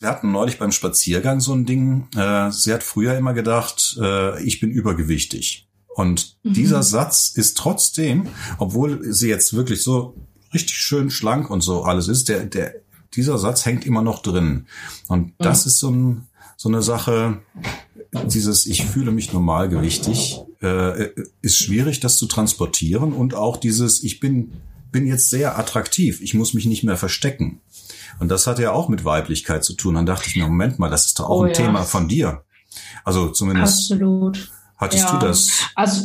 Wir hatten neulich beim Spaziergang so ein Ding. Äh, sie hat früher immer gedacht, äh, ich bin übergewichtig. Und mhm. dieser Satz ist trotzdem, obwohl sie jetzt wirklich so richtig schön schlank und so alles ist, der, der, dieser Satz hängt immer noch drin. Und das ist so, ein, so eine Sache, dieses Ich fühle mich normalgewichtig, äh, ist schwierig, das zu transportieren. Und auch dieses Ich bin, bin jetzt sehr attraktiv, ich muss mich nicht mehr verstecken. Und das hat ja auch mit Weiblichkeit zu tun. Dann dachte ich mir, Moment mal, das ist doch auch oh, ein ja. Thema von dir. Also zumindest. Absolut. Hattest ja. du das? Also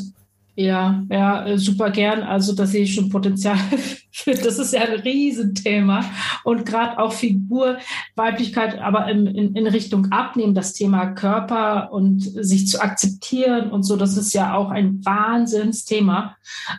ja, ja, äh, super gern. Also da sehe ich schon Potenzial. das ist ja ein Riesenthema. Und gerade auch Figur, Weiblichkeit, aber in, in, in, Richtung Abnehmen, das Thema Körper und sich zu akzeptieren und so, das ist ja auch ein Wahnsinnsthema.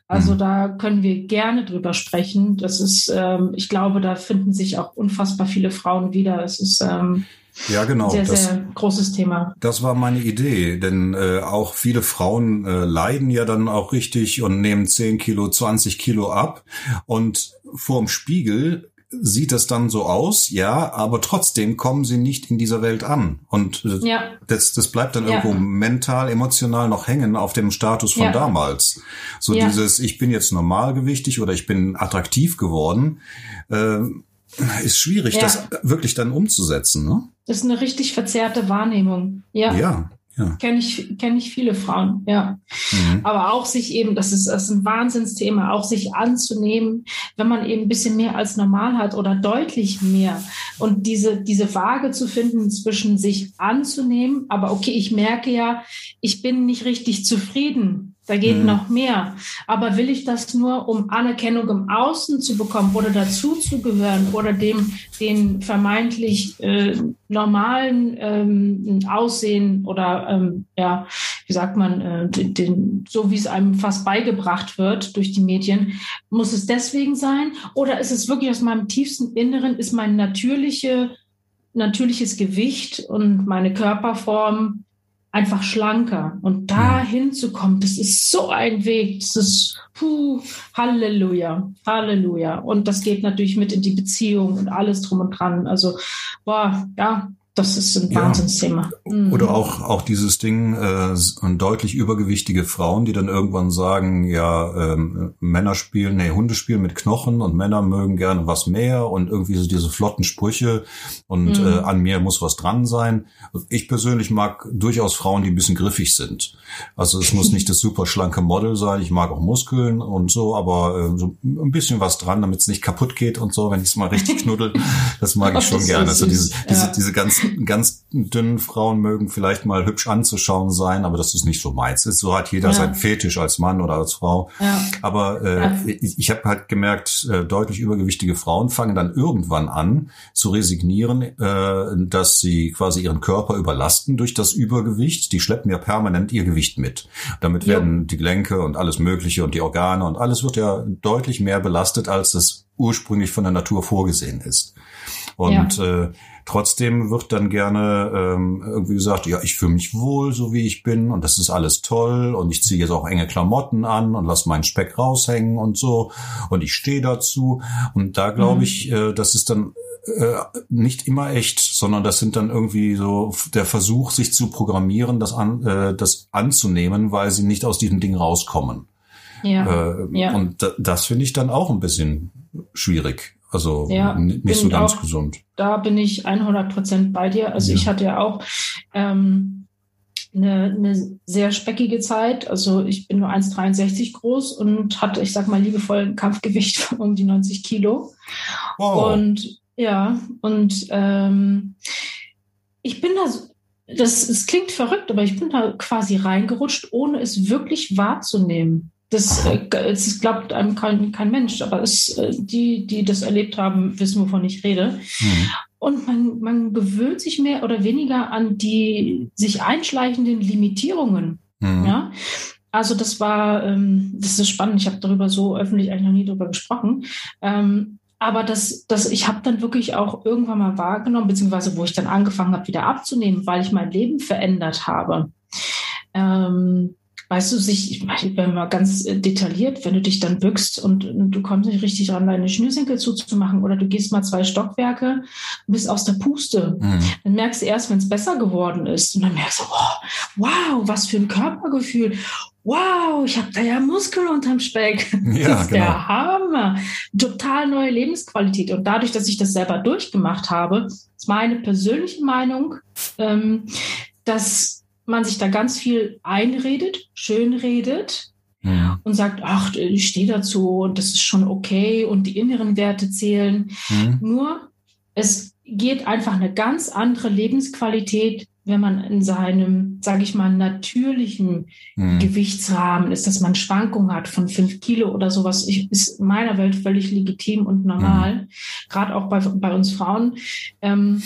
Also mhm. da können wir gerne drüber sprechen. Das ist, ähm, ich glaube, da finden sich auch unfassbar viele Frauen wieder. Es ist ähm, ja, genau. Sehr, das, sehr großes Thema. Das war meine Idee, denn äh, auch viele Frauen äh, leiden ja dann auch richtig und nehmen 10 Kilo, 20 Kilo ab und vorm Spiegel sieht das dann so aus, ja, aber trotzdem kommen sie nicht in dieser Welt an. Und äh, ja. das, das bleibt dann ja. irgendwo mental, emotional noch hängen auf dem Status von ja. damals. So dieses, ich bin jetzt normalgewichtig oder ich bin attraktiv geworden. Äh, ist schwierig, ja. das wirklich dann umzusetzen. Ne? Das ist eine richtig verzerrte Wahrnehmung. Ja. Ja. Ja. Kenne ich, kenn ich viele Frauen, ja. Mhm. Aber auch sich eben, das ist, das ist ein Wahnsinnsthema, auch sich anzunehmen, wenn man eben ein bisschen mehr als normal hat oder deutlich mehr. Und diese, diese Waage zu finden zwischen sich anzunehmen, aber okay, ich merke ja, ich bin nicht richtig zufrieden da geht mhm. noch mehr. Aber will ich das nur, um Anerkennung im Außen zu bekommen oder dazu zu gehören oder dem den vermeintlich äh, normalen ähm, Aussehen oder ähm, ja, wie sagt man, äh, den, den, so wie es einem fast beigebracht wird durch die Medien, muss es deswegen sein? Oder ist es wirklich aus meinem tiefsten Inneren, ist mein natürliche, natürliches Gewicht und meine Körperform einfach schlanker. Und da hinzukommen, das ist so ein Weg. Das ist puh, Halleluja, Halleluja. Und das geht natürlich mit in die Beziehung und alles drum und dran. Also, boah, ja, das ist ein Wahnsinnsthema. Mhm. Oder auch, auch dieses Ding, äh, deutlich übergewichtige Frauen, die dann irgendwann sagen, ja, ähm, Männer spielen, nee, Hunde spielen mit Knochen und Männer mögen gerne was mehr und irgendwie so diese flotten Sprüche und mhm. äh, an mir muss was dran sein. Ich persönlich mag durchaus Frauen, die ein bisschen griffig sind. Also es muss nicht das super schlanke Model sein, ich mag auch Muskeln und so, aber äh, so ein bisschen was dran, damit es nicht kaputt geht und so, wenn ich es mal richtig knuddel, das mag ich schon gerne. Also diese, diese, ja. diese ganz ganz dünnen Frauen mögen vielleicht mal hübsch anzuschauen sein, aber das ist nicht so meins. So hat jeder ja. seinen Fetisch als Mann oder als Frau. Ja. Aber äh, ich, ich habe halt gemerkt, äh, deutlich übergewichtige Frauen fangen dann irgendwann an zu resignieren, äh, dass sie quasi ihren Körper überlasten durch das Übergewicht. Die schleppen ja permanent ihr Gewicht mit. Damit werden die Gelenke und alles Mögliche und die Organe und alles wird ja deutlich mehr belastet, als es ursprünglich von der Natur vorgesehen ist. Und äh, Trotzdem wird dann gerne ähm, irgendwie gesagt, ja, ich fühle mich wohl, so wie ich bin und das ist alles toll und ich ziehe jetzt auch enge Klamotten an und lass meinen Speck raushängen und so und ich stehe dazu. Und da glaube mhm. ich, äh, das ist dann äh, nicht immer echt, sondern das sind dann irgendwie so der Versuch, sich zu programmieren, das, an, äh, das anzunehmen, weil sie nicht aus diesem Ding rauskommen. Ja, äh, ja. Und das finde ich dann auch ein bisschen schwierig. Also ja, nicht so ganz auch, gesund. Da bin ich 100 Prozent bei dir. Also ja. ich hatte ja auch ähm, eine, eine sehr speckige Zeit. Also ich bin nur 1,63 groß und hatte, ich sag mal, liebevoll ein Kampfgewicht von um die 90 Kilo. Wow. Und ja, und ähm, ich bin da, das, es klingt verrückt, aber ich bin da quasi reingerutscht, ohne es wirklich wahrzunehmen. Das, äh, das glaubt einem kein, kein Mensch, aber es, äh, die, die das erlebt haben, wissen, wovon ich rede. Mhm. Und man, man gewöhnt sich mehr oder weniger an die sich einschleichenden Limitierungen. Mhm. Ja? Also das war, ähm, das ist spannend. Ich habe darüber so öffentlich eigentlich noch nie drüber gesprochen. Ähm, aber das, das, ich habe dann wirklich auch irgendwann mal wahrgenommen, beziehungsweise wo ich dann angefangen habe, wieder abzunehmen, weil ich mein Leben verändert habe. Ähm, weißt du, sich, ich bin mal ganz äh, detailliert, wenn du dich dann bückst und, und du kommst nicht richtig ran, deine Schnürsenkel zuzumachen oder du gehst mal zwei Stockwerke und bist aus der Puste, mhm. dann merkst du erst, wenn es besser geworden ist und dann merkst du, oh, wow, was für ein Körpergefühl wow, ich habe da ja Muskeln unterm Speck. Ja, das ist genau. der Hammer. Total neue Lebensqualität. Und dadurch, dass ich das selber durchgemacht habe, ist meine persönliche Meinung, ähm, dass man sich da ganz viel einredet, schönredet ja. und sagt, ach, ich stehe dazu und das ist schon okay und die inneren Werte zählen. Mhm. Nur es geht einfach eine ganz andere Lebensqualität wenn man in seinem, sage ich mal, natürlichen mhm. Gewichtsrahmen ist, dass man Schwankungen hat von fünf Kilo oder sowas, ich, ist in meiner Welt völlig legitim und normal, mhm. gerade auch bei, bei uns Frauen. Ähm,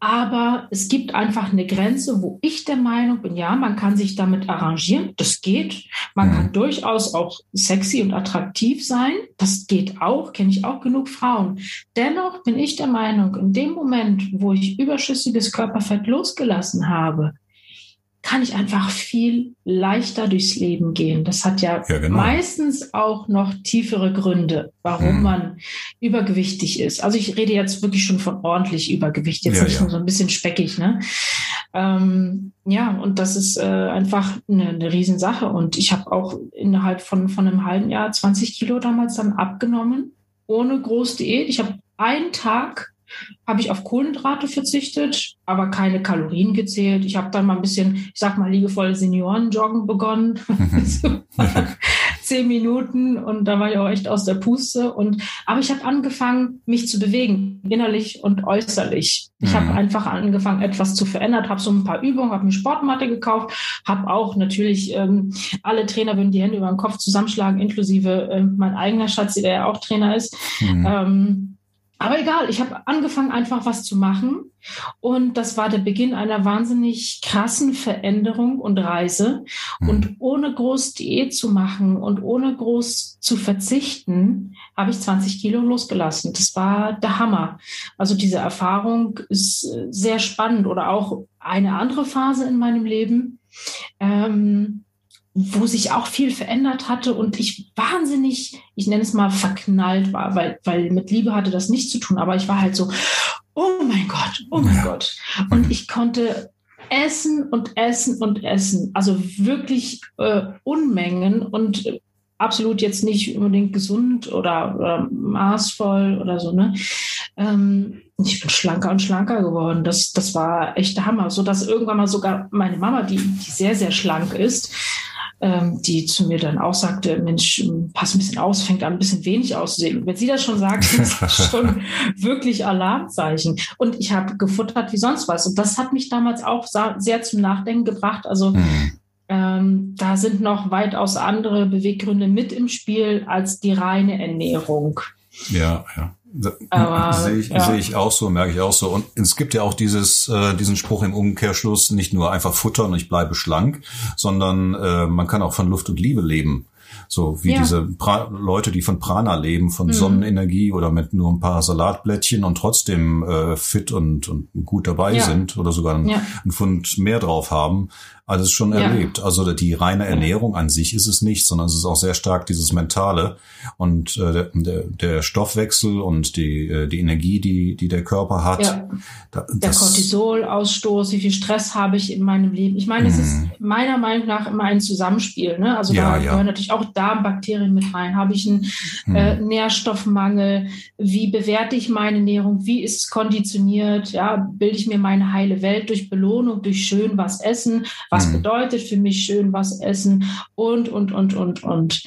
aber es gibt einfach eine Grenze, wo ich der Meinung bin, ja, man kann sich damit arrangieren. Das geht. Man mhm. kann durchaus auch sexy und attraktiv sein. Das geht auch. Kenne ich auch genug Frauen. Dennoch bin ich der Meinung, in dem Moment, wo ich überschüssiges Körperfett losgelassen habe, kann ich einfach viel leichter durchs Leben gehen. Das hat ja, ja genau. meistens auch noch tiefere Gründe, warum hm. man übergewichtig ist. Also ich rede jetzt wirklich schon von ordentlich Übergewicht, jetzt ja, nicht ja. nur so ein bisschen speckig. Ne? Ähm, ja, und das ist äh, einfach eine, eine Riesensache. Und ich habe auch innerhalb von, von einem halben Jahr 20 Kilo damals dann abgenommen, ohne Großdiät. Ich habe einen Tag habe ich auf Kohlenhydrate verzichtet, aber keine Kalorien gezählt. Ich habe dann mal ein bisschen, ich sag mal, liebevoll Seniorenjoggen begonnen. Zehn Minuten und da war ich auch echt aus der Puste. Und aber ich habe angefangen, mich zu bewegen, innerlich und äußerlich. Ich habe mhm. einfach angefangen, etwas zu verändern, habe so ein paar Übungen, habe eine Sportmatte gekauft, habe auch natürlich ähm, alle Trainer würden die Hände über den Kopf zusammenschlagen, inklusive äh, mein eigener Schatz, der ja auch Trainer ist. Mhm. Ähm, aber egal, ich habe angefangen, einfach was zu machen. Und das war der Beginn einer wahnsinnig krassen Veränderung und Reise. Mhm. Und ohne groß Diät zu machen und ohne groß zu verzichten, habe ich 20 Kilo losgelassen. Das war der Hammer. Also diese Erfahrung ist sehr spannend oder auch eine andere Phase in meinem Leben. Ähm, wo sich auch viel verändert hatte und ich wahnsinnig, ich nenne es mal verknallt war, weil, weil mit Liebe hatte das nichts zu tun, aber ich war halt so, oh mein Gott, oh mein ja. Gott. Und ich konnte essen und essen und essen, also wirklich äh, Unmengen und absolut jetzt nicht unbedingt gesund oder, oder maßvoll oder so, ne? Ähm, ich bin schlanker und schlanker geworden. Das, das war echt der Hammer. So dass irgendwann mal sogar meine Mama, die, die sehr, sehr schlank ist, ähm, die zu mir dann auch sagte, Mensch, pass ein bisschen aus, fängt an ein bisschen wenig auszusehen. Und wenn sie das schon sagt, ist das schon wirklich Alarmzeichen. Und ich habe gefuttert wie sonst was. Und das hat mich damals auch sehr zum Nachdenken gebracht. Also mhm. ähm, da sind noch weitaus andere Beweggründe mit im Spiel als die reine Ernährung. Ja, ja. Sehe ich, ja. sehe ich auch so, merke ich auch so. Und es gibt ja auch dieses, äh, diesen Spruch im Umkehrschluss, nicht nur einfach futtern, ich bleibe schlank, sondern äh, man kann auch von Luft und Liebe leben. So wie ja. diese pra Leute, die von Prana leben, von mhm. Sonnenenergie oder mit nur ein paar Salatblättchen und trotzdem äh, fit und, und gut dabei ja. sind oder sogar ein, ja. ein Pfund mehr drauf haben alles schon ja. erlebt. Also die reine Ernährung an sich ist es nicht, sondern es ist auch sehr stark dieses Mentale und äh, der, der Stoffwechsel und die, äh, die Energie, die, die der Körper hat. Ja. Da, der Cortisolausstoß, wie viel Stress habe ich in meinem Leben? Ich meine, es ist mhm. meiner Meinung nach immer ein Zusammenspiel. Ne? Also ja, da gehören natürlich auch Darmbakterien mit rein. Habe ich einen mhm. äh, Nährstoffmangel? Wie bewerte ich meine Ernährung? Wie ist es konditioniert? Ja, bilde ich mir meine heile Welt durch Belohnung, durch schön was essen? Was was mhm. bedeutet für mich schön was essen und, und, und, und, und.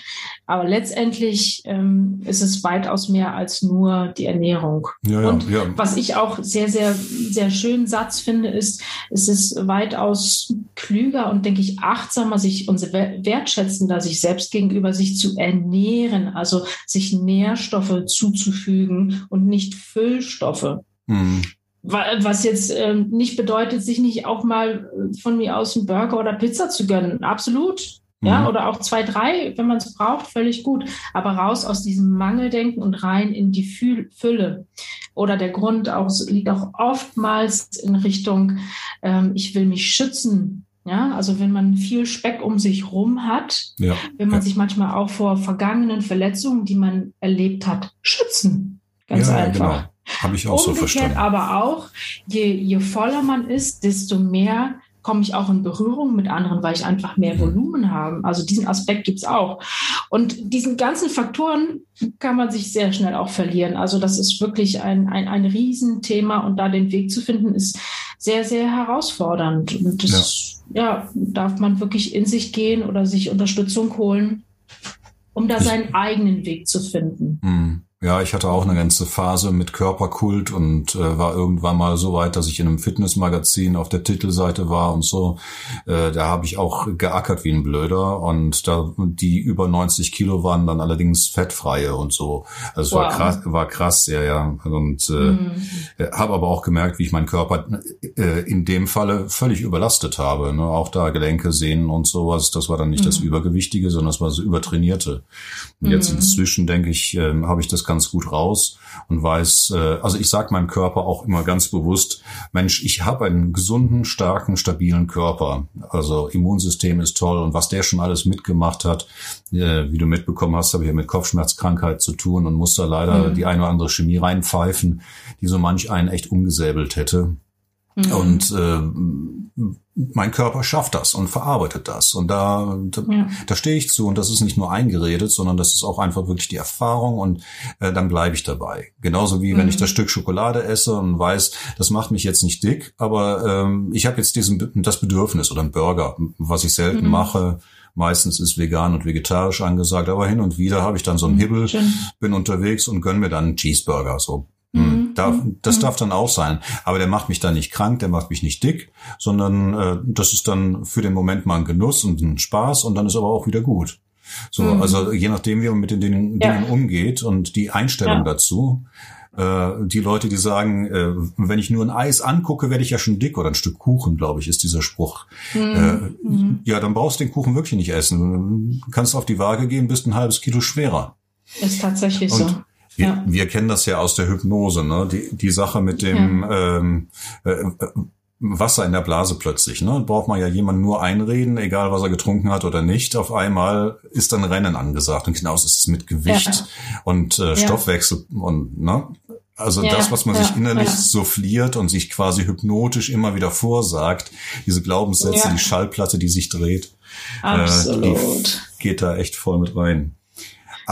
Aber letztendlich ähm, ist es weitaus mehr als nur die Ernährung. Ja, und ja, ja. was ich auch sehr, sehr, sehr schönen Satz finde, ist, es ist weitaus klüger und denke ich achtsamer, sich unsere wertschätzender sich selbst gegenüber sich zu ernähren, also sich Nährstoffe zuzufügen und nicht Füllstoffe. Mhm. Was jetzt ähm, nicht bedeutet, sich nicht auch mal äh, von mir aus einen Burger oder Pizza zu gönnen. Absolut. Ja, mhm. oder auch zwei, drei, wenn man es braucht, völlig gut. Aber raus aus diesem Mangeldenken und rein in die Fülle. Oder der Grund auch, liegt auch oftmals in Richtung, ähm, ich will mich schützen Ja, also wenn man viel Speck um sich rum hat, ja. wenn man ja. sich manchmal auch vor vergangenen Verletzungen, die man erlebt hat, schützen. Ganz ja, einfach. Genau. Habe ich auch Umgekehrt so verstanden. aber auch, je, je voller man ist, desto mehr komme ich auch in Berührung mit anderen, weil ich einfach mehr mhm. Volumen habe. Also diesen Aspekt gibt es auch. Und diesen ganzen Faktoren kann man sich sehr schnell auch verlieren. Also das ist wirklich ein, ein, ein Riesenthema und da den Weg zu finden, ist sehr, sehr herausfordernd. Und das ja. ja darf man wirklich in sich gehen oder sich Unterstützung holen, um da seinen eigenen Weg zu finden. Ja, ich hatte auch eine ganze Phase mit Körperkult und äh, war irgendwann mal so weit, dass ich in einem Fitnessmagazin auf der Titelseite war und so. Äh, da habe ich auch geackert wie ein Blöder und da die über 90 Kilo waren dann allerdings fettfreie und so. Also wow. war krass, war krass, ja, ja. Und äh, mhm. habe aber auch gemerkt, wie ich meinen Körper äh, in dem Falle völlig überlastet habe. Ne? Auch da Gelenke, Sehnen und sowas. Das war dann nicht mhm. das Übergewichtige, sondern das war das Übertrainierte. Und jetzt mhm. inzwischen denke ich, äh, habe ich das ganz gut raus und weiß, äh, also ich sage meinem Körper auch immer ganz bewusst, Mensch, ich habe einen gesunden, starken, stabilen Körper. Also Immunsystem ist toll und was der schon alles mitgemacht hat, äh, wie du mitbekommen hast, habe ich ja mit Kopfschmerzkrankheit zu tun und muss da leider mhm. die eine oder andere Chemie reinpfeifen, die so manch einen echt umgesäbelt hätte. Mhm. Und äh, mein Körper schafft das und verarbeitet das. Und da, da, ja. da stehe ich zu. Und das ist nicht nur eingeredet, sondern das ist auch einfach wirklich die Erfahrung und äh, dann bleibe ich dabei. Genauso wie mhm. wenn ich mhm. das Stück Schokolade esse und weiß, das macht mich jetzt nicht dick, aber ähm, ich habe jetzt diesen das Bedürfnis oder ein Burger, was ich selten mhm. mache. Meistens ist vegan und vegetarisch angesagt, aber hin und wieder habe ich dann so einen mhm. Hibbel, Schön. bin unterwegs und gönn mir dann einen Cheeseburger, so hm, mhm. Darf, das mhm. darf dann auch sein. Aber der macht mich dann nicht krank, der macht mich nicht dick, sondern äh, das ist dann für den Moment mal ein Genuss und ein Spaß und dann ist aber auch wieder gut. So, mhm. also je nachdem, wie man mit den Dingen, ja. Dingen umgeht und die Einstellung ja. dazu. Äh, die Leute, die sagen, äh, wenn ich nur ein Eis angucke, werde ich ja schon dick oder ein Stück Kuchen, glaube ich, ist dieser Spruch. Mhm. Äh, mhm. ja, dann brauchst du den Kuchen wirklich nicht essen. Du kannst auf die Waage gehen, bist ein halbes Kilo schwerer. Ist tatsächlich und, so. Wir, ja. wir kennen das ja aus der Hypnose, ne? Die, die Sache mit dem ja. ähm, äh, äh, Wasser in der Blase plötzlich. Ne? Braucht man ja jemanden nur einreden, egal was er getrunken hat oder nicht. Auf einmal ist dann Rennen angesagt. Und genauso ist es mit Gewicht ja. und äh, Stoffwechsel und ne? Also ja, das, was man ja, sich innerlich ja. souffliert und sich quasi hypnotisch immer wieder vorsagt, diese Glaubenssätze, die Schallplatte, die sich dreht, Absolut. Äh, die geht da echt voll mit rein.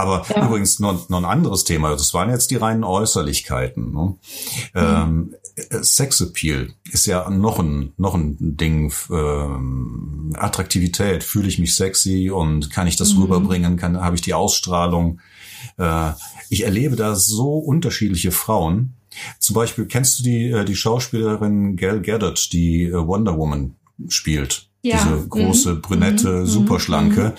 Aber ja. übrigens noch, noch ein anderes Thema. Das waren jetzt die reinen Äußerlichkeiten. Ne? Mhm. Ähm, Sexappeal ist ja noch ein noch ein Ding. Ähm, Attraktivität. Fühle ich mich sexy und kann ich das mhm. rüberbringen? Kann habe ich die Ausstrahlung? Äh, ich erlebe da so unterschiedliche Frauen. Zum Beispiel kennst du die äh, die Schauspielerin Gal Gadot, die äh, Wonder Woman spielt? Ja. Diese große, mhm. brünette, mhm. superschlanke,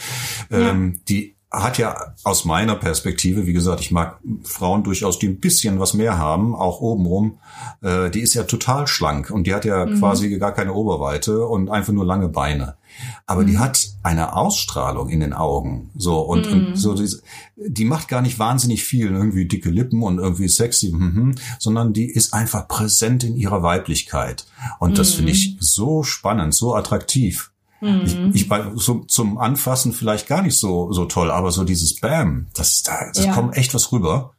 mhm. Ähm, die hat ja aus meiner Perspektive, wie gesagt, ich mag Frauen durchaus, die ein bisschen was mehr haben, auch obenrum. Äh, die ist ja total schlank und die hat ja mhm. quasi gar keine Oberweite und einfach nur lange Beine. Aber mhm. die hat eine Ausstrahlung in den Augen, so und, mhm. und so die, die macht gar nicht wahnsinnig viel, irgendwie dicke Lippen und irgendwie sexy, mhm, sondern die ist einfach präsent in ihrer Weiblichkeit und das finde ich mhm. so spannend, so attraktiv. Mhm. Ich, ich war so zum Anfassen vielleicht gar nicht so so toll, aber so dieses Bam, das da das ja. kommt echt was rüber.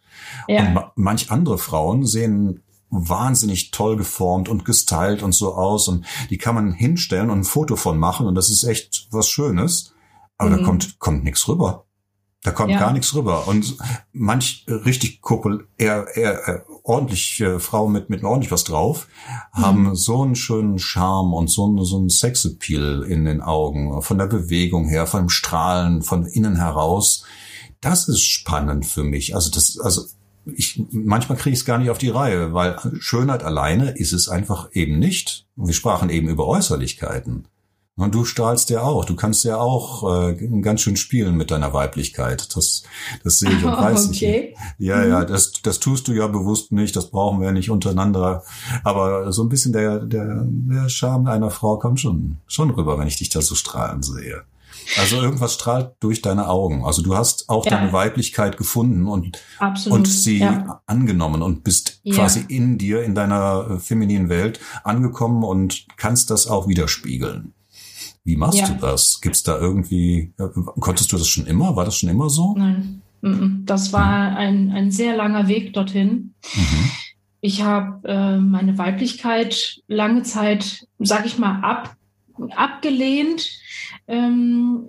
Ja. Und manch andere Frauen sehen wahnsinnig toll geformt und gestylt und so aus und die kann man hinstellen und ein Foto von machen und das ist echt was Schönes, aber mhm. da kommt kommt nichts rüber. Da kommt ja. gar nichts rüber. Und manch richtig kuppel, eher, eher, eher ordentlich äh, Frauen mit, mit ordentlich was drauf, mhm. haben so einen schönen Charme und so einen, so einen Sexappeal in den Augen, von der Bewegung her, von dem Strahlen, von innen heraus. Das ist spannend für mich. Also das, also ich, manchmal kriege ich es gar nicht auf die Reihe, weil Schönheit alleine ist es einfach eben nicht. Wir sprachen eben über Äußerlichkeiten. Und du strahlst ja auch. Du kannst ja auch äh, ganz schön spielen mit deiner Weiblichkeit. Das, das sehe ich und weiß okay. ich. Ja, ja, mhm. das, das tust du ja bewusst nicht. Das brauchen wir ja nicht untereinander. Aber so ein bisschen der, der, der Charme einer Frau kommt schon, schon rüber, wenn ich dich da so strahlen sehe. Also irgendwas strahlt durch deine Augen. Also du hast auch ja. deine Weiblichkeit gefunden und, Absolut. und sie ja. angenommen und bist ja. quasi in dir, in deiner femininen Welt angekommen und kannst das auch widerspiegeln. Wie machst ja. du das? Gibt's da irgendwie, äh, konntest du das schon immer? War das schon immer so? Nein, das war mhm. ein, ein sehr langer Weg dorthin. Mhm. Ich habe äh, meine Weiblichkeit lange Zeit, sag ich mal, ab, abgelehnt. Ähm,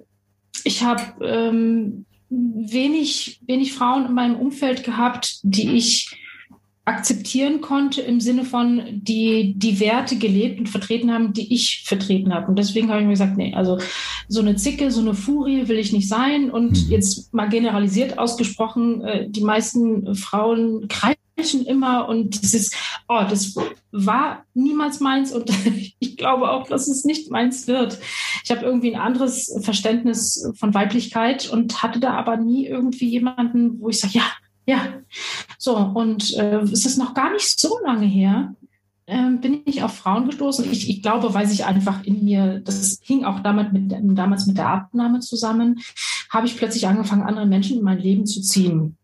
ich habe ähm, wenig, wenig Frauen in meinem Umfeld gehabt, die ich akzeptieren konnte im Sinne von, die die Werte gelebt und vertreten haben, die ich vertreten habe. Und deswegen habe ich mir gesagt, nee, also so eine Zicke, so eine Furie will ich nicht sein. Und mhm. jetzt mal generalisiert ausgesprochen, äh, die meisten Frauen kreischen immer und ist, oh, das war niemals meins und ich glaube auch, dass es nicht meins wird. Ich habe irgendwie ein anderes Verständnis von Weiblichkeit und hatte da aber nie irgendwie jemanden, wo ich sage, ja, ja, so und äh, es ist noch gar nicht so lange her, äh, bin ich auf Frauen gestoßen. Ich, ich glaube, weil sich einfach in mir, das hing auch damit mit, damals mit der Abnahme zusammen, habe ich plötzlich angefangen, andere Menschen in mein Leben zu ziehen.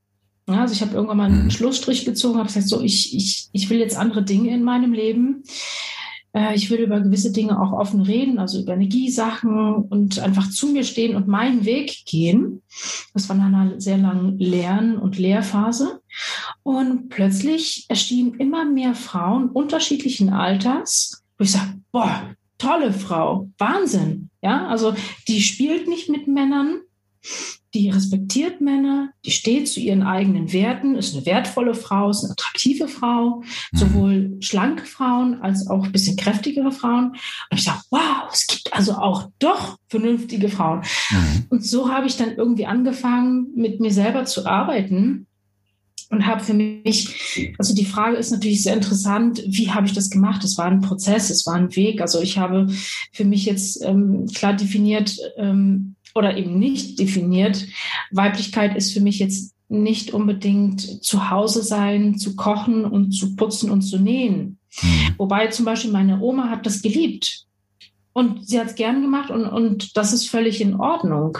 Ja, also ich habe irgendwann mal einen mhm. Schlussstrich gezogen, habe gesagt, so ich, ich, ich will jetzt andere Dinge in meinem Leben. Äh, ich will über gewisse Dinge auch offen reden, also über Energiesachen und einfach zu mir stehen und meinen Weg gehen. Das war nach einer sehr langen Lern- und Lehrphase. Und plötzlich erschienen immer mehr Frauen unterschiedlichen Alters, wo ich sage, boah, tolle Frau, Wahnsinn. Ja, also die spielt nicht mit Männern, die respektiert Männer, die steht zu ihren eigenen Werten, ist eine wertvolle Frau, ist eine attraktive Frau, mhm. sowohl schlanke Frauen als auch ein bisschen kräftigere Frauen. Und ich dachte, wow, es gibt also auch doch vernünftige Frauen. Mhm. Und so habe ich dann irgendwie angefangen, mit mir selber zu arbeiten und habe für mich, also die Frage ist natürlich sehr interessant, wie habe ich das gemacht? Es war ein Prozess, es war ein Weg. Also ich habe für mich jetzt ähm, klar definiert, ähm, oder eben nicht definiert. Weiblichkeit ist für mich jetzt nicht unbedingt zu Hause sein, zu kochen und zu putzen und zu nähen. Mhm. Wobei zum Beispiel meine Oma hat das geliebt. Und sie hat es gern gemacht und, und das ist völlig in Ordnung.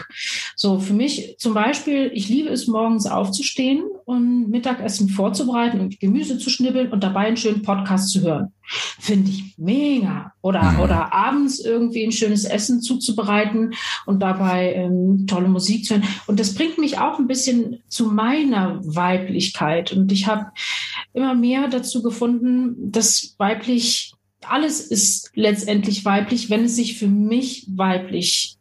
So, für mich zum Beispiel, ich liebe es, morgens aufzustehen und Mittagessen vorzubereiten und Gemüse zu schnibbeln und dabei einen schönen Podcast zu hören. Finde ich mega. Oder, mhm. oder abends irgendwie ein schönes Essen zuzubereiten und dabei ähm, tolle Musik zu hören. Und das bringt mich auch ein bisschen zu meiner Weiblichkeit. Und ich habe immer mehr dazu gefunden, dass weiblich alles ist letztendlich weiblich, wenn es sich für mich weiblich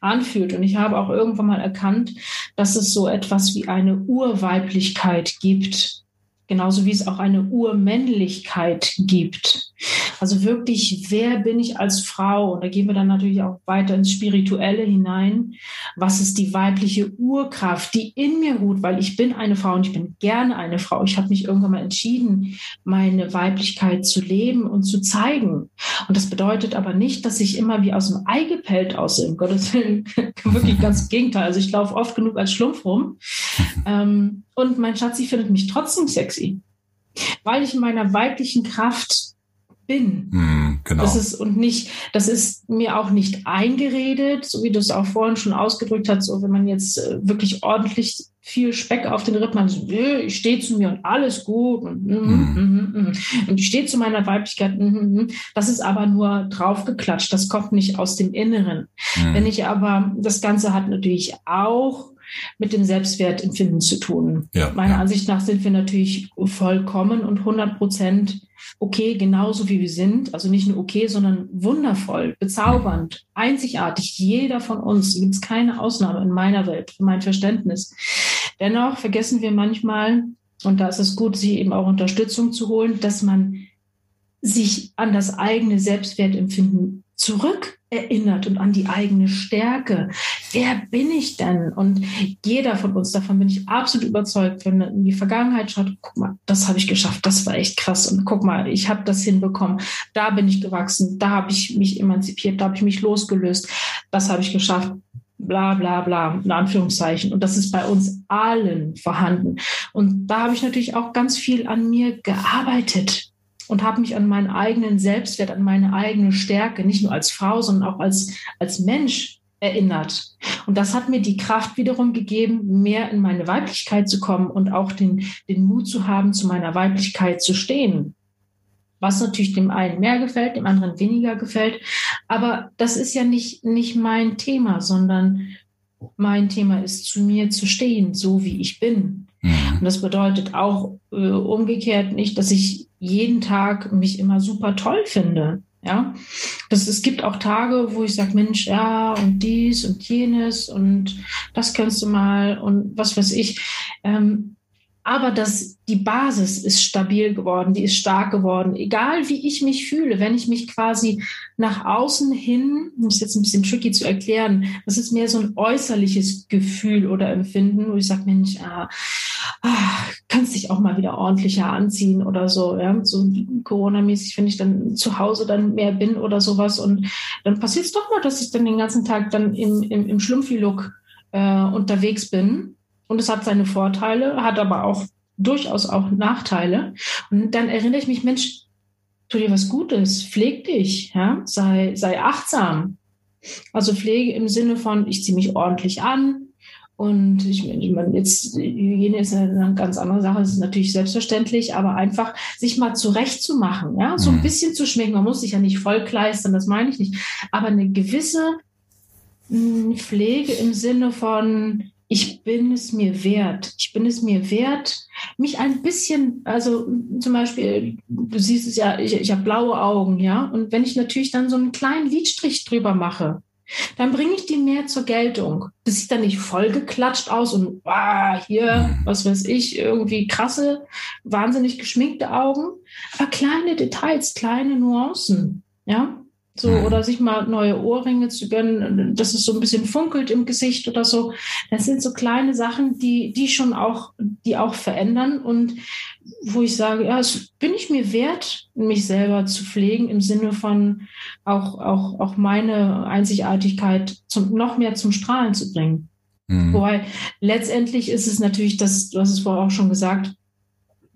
anfühlt. Und ich habe auch irgendwann mal erkannt, dass es so etwas wie eine Urweiblichkeit gibt. Genauso wie es auch eine Urmännlichkeit gibt. Also wirklich, wer bin ich als Frau? Und da gehen wir dann natürlich auch weiter ins Spirituelle hinein. Was ist die weibliche Urkraft, die in mir ruht? Weil ich bin eine Frau und ich bin gerne eine Frau. Ich habe mich irgendwann mal entschieden, meine Weiblichkeit zu leben und zu zeigen. Und das bedeutet aber nicht, dass ich immer wie aus dem Ei gepellt aussehe. Um Gottes Willen, wirklich ganz im Gegenteil. Also ich laufe oft genug als Schlumpf rum. Ähm, und mein Schatzi findet mich trotzdem sexy weil ich in meiner weiblichen Kraft bin. Mm, genau. Das ist und nicht, das ist mir auch nicht eingeredet, so wie du es auch vorhin schon ausgedrückt hast, so wenn man jetzt äh, wirklich ordentlich viel Speck auf den Rippen hat, so, ich stehe zu mir und alles gut und, mm, mm. und ich stehe zu meiner Weiblichkeit. Das ist aber nur draufgeklatscht, das kommt nicht aus dem Inneren. Wenn ich aber, das Ganze hat natürlich auch mit dem Selbstwertempfinden zu tun. Ja, Meiner ja. Ansicht nach sind wir natürlich vollkommen und 100 Prozent okay, genauso wie wir sind. Also nicht nur okay, sondern wundervoll, bezaubernd, einzigartig. Jeder von uns, gibt es keine Ausnahme in meiner Welt, für mein Verständnis. Dennoch vergessen wir manchmal, und da ist es gut, sich eben auch Unterstützung zu holen, dass man sich an das eigene Selbstwertempfinden zurück erinnert und an die eigene Stärke. Wer bin ich denn? Und jeder von uns, davon bin ich absolut überzeugt, wenn man in die Vergangenheit schaut, guck mal, das habe ich geschafft, das war echt krass und guck mal, ich habe das hinbekommen, da bin ich gewachsen, da habe ich mich emanzipiert, da habe ich mich losgelöst, das habe ich geschafft bla bla bla, in Anführungszeichen. Und das ist bei uns allen vorhanden. Und da habe ich natürlich auch ganz viel an mir gearbeitet und habe mich an meinen eigenen Selbstwert, an meine eigene Stärke, nicht nur als Frau, sondern auch als, als Mensch erinnert. Und das hat mir die Kraft wiederum gegeben, mehr in meine Weiblichkeit zu kommen und auch den, den Mut zu haben, zu meiner Weiblichkeit zu stehen. was natürlich dem einen mehr gefällt, dem anderen weniger gefällt. Aber das ist ja nicht, nicht mein Thema, sondern mein Thema ist, zu mir zu stehen, so wie ich bin. Mhm. Und das bedeutet auch äh, umgekehrt nicht, dass ich jeden Tag mich immer super toll finde. Ja, das, es gibt auch Tage, wo ich sage, Mensch, ja, und dies und jenes und das kannst du mal und was weiß ich. Ähm, aber das, die Basis ist stabil geworden, die ist stark geworden. Egal wie ich mich fühle, wenn ich mich quasi nach außen hin, das ist jetzt ein bisschen tricky zu erklären, das ist mehr so ein äußerliches Gefühl oder Empfinden, wo ich sage, Mensch, ah, ah, kannst dich auch mal wieder ordentlicher anziehen oder so, ja, so Corona-mäßig, wenn ich dann zu Hause dann mehr bin oder sowas. Und dann passiert es doch mal, dass ich dann den ganzen Tag dann im, im, im Schlumpfi-Look äh, unterwegs bin und es hat seine Vorteile, hat aber auch durchaus auch Nachteile. Und dann erinnere ich mich, Mensch, tu dir was Gutes, pfleg dich, ja? sei, sei achtsam. Also Pflege im Sinne von, ich ziehe mich ordentlich an, und ich, ich meine, jetzt Hygiene ist eine ganz andere Sache, das ist natürlich selbstverständlich, aber einfach sich mal zurechtzumachen, ja, so ein mhm. bisschen zu schminken. Man muss sich ja nicht vollkleistern, das meine ich nicht. Aber eine gewisse hm, Pflege im Sinne von, ich bin es mir wert. Ich bin es mir wert, mich ein bisschen, also zum Beispiel, du siehst es ja, ich, ich habe blaue Augen, ja. Und wenn ich natürlich dann so einen kleinen Lidstrich drüber mache, dann bringe ich die mehr zur Geltung. Das sieht dann nicht vollgeklatscht aus und ah, hier, was weiß ich, irgendwie krasse, wahnsinnig geschminkte Augen. Aber kleine Details, kleine Nuancen, ja. So, mhm. oder sich mal neue Ohrringe zu gönnen, dass es so ein bisschen funkelt im Gesicht oder so. Das sind so kleine Sachen, die, die schon auch, die auch verändern und wo ich sage, ja, es bin ich mir wert, mich selber zu pflegen im Sinne von auch, auch, auch meine Einzigartigkeit zum, noch mehr zum Strahlen zu bringen. Mhm. Wobei letztendlich ist es natürlich, das, du hast es vorher auch schon gesagt,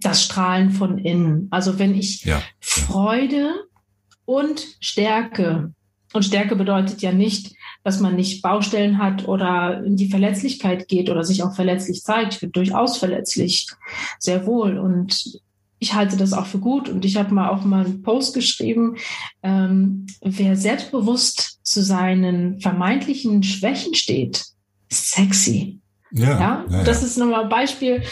das Strahlen von innen. Also wenn ich ja. Freude und Stärke. Und Stärke bedeutet ja nicht, dass man nicht Baustellen hat oder in die Verletzlichkeit geht oder sich auch verletzlich zeigt. Ich bin durchaus verletzlich, sehr wohl. Und ich halte das auch für gut. Und ich habe mal auch mal einen Post geschrieben, ähm, wer selbstbewusst zu seinen vermeintlichen Schwächen steht, ist sexy. Ja, ja, das ist nochmal ein Beispiel,